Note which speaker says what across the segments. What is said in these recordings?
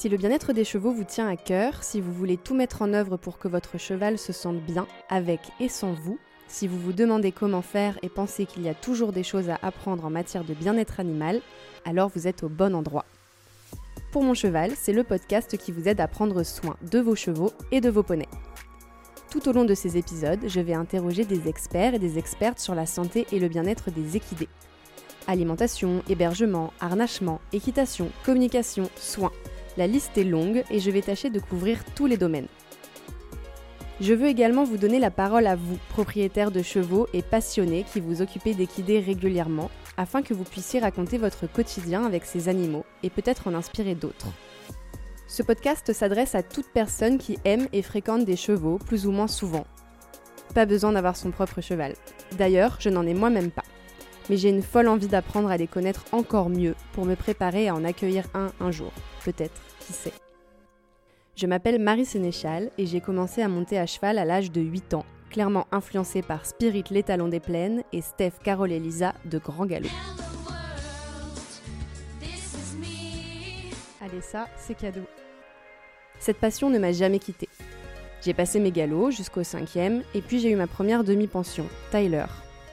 Speaker 1: Si le bien-être des chevaux vous tient à cœur, si vous voulez tout mettre en œuvre pour que votre cheval se sente bien, avec et sans vous, si vous vous demandez comment faire et pensez qu'il y a toujours des choses à apprendre en matière de bien-être animal, alors vous êtes au bon endroit. Pour mon cheval, c'est le podcast qui vous aide à prendre soin de vos chevaux et de vos poneys. Tout au long de ces épisodes, je vais interroger des experts et des expertes sur la santé et le bien-être des équidés. Alimentation, hébergement, harnachement, équitation, communication, soins. La liste est longue et je vais tâcher de couvrir tous les domaines. Je veux également vous donner la parole à vous, propriétaires de chevaux et passionnés qui vous occupez d'équider régulièrement, afin que vous puissiez raconter votre quotidien avec ces animaux et peut-être en inspirer d'autres. Ce podcast s'adresse à toute personne qui aime et fréquente des chevaux plus ou moins souvent. Pas besoin d'avoir son propre cheval. D'ailleurs, je n'en ai moi-même pas. Mais j'ai une folle envie d'apprendre à les connaître encore mieux pour me préparer à en accueillir un un jour. Peut-être, qui sait. Je m'appelle Marie Sénéchal et j'ai commencé à monter à cheval à l'âge de 8 ans, clairement influencée par Spirit l'étalon des plaines et Steph, Carole et Lisa de Grand Galop. Allez ça, c'est cadeau. Cette passion ne m'a jamais quittée. J'ai passé mes galops jusqu'au cinquième et puis j'ai eu ma première demi-pension, Tyler,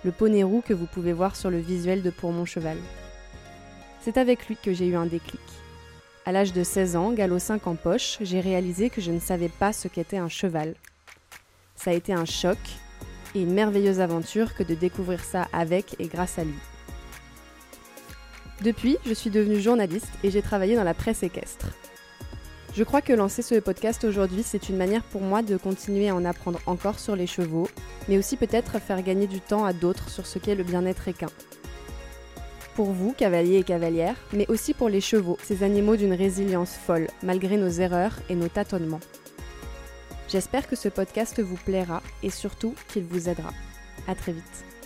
Speaker 1: le poney roux que vous pouvez voir sur le visuel de Pour mon cheval. C'est avec lui que j'ai eu un déclic. À l'âge de 16 ans, galop 5 en poche, j'ai réalisé que je ne savais pas ce qu'était un cheval. Ça a été un choc et une merveilleuse aventure que de découvrir ça avec et grâce à lui. Depuis, je suis devenue journaliste et j'ai travaillé dans la presse équestre. Je crois que lancer ce podcast aujourd'hui, c'est une manière pour moi de continuer à en apprendre encore sur les chevaux, mais aussi peut-être faire gagner du temps à d'autres sur ce qu'est le bien-être équin pour vous, cavaliers et cavalières, mais aussi pour les chevaux, ces animaux d'une résilience folle, malgré nos erreurs et nos tâtonnements. J'espère que ce podcast vous plaira et surtout qu'il vous aidera. À très vite.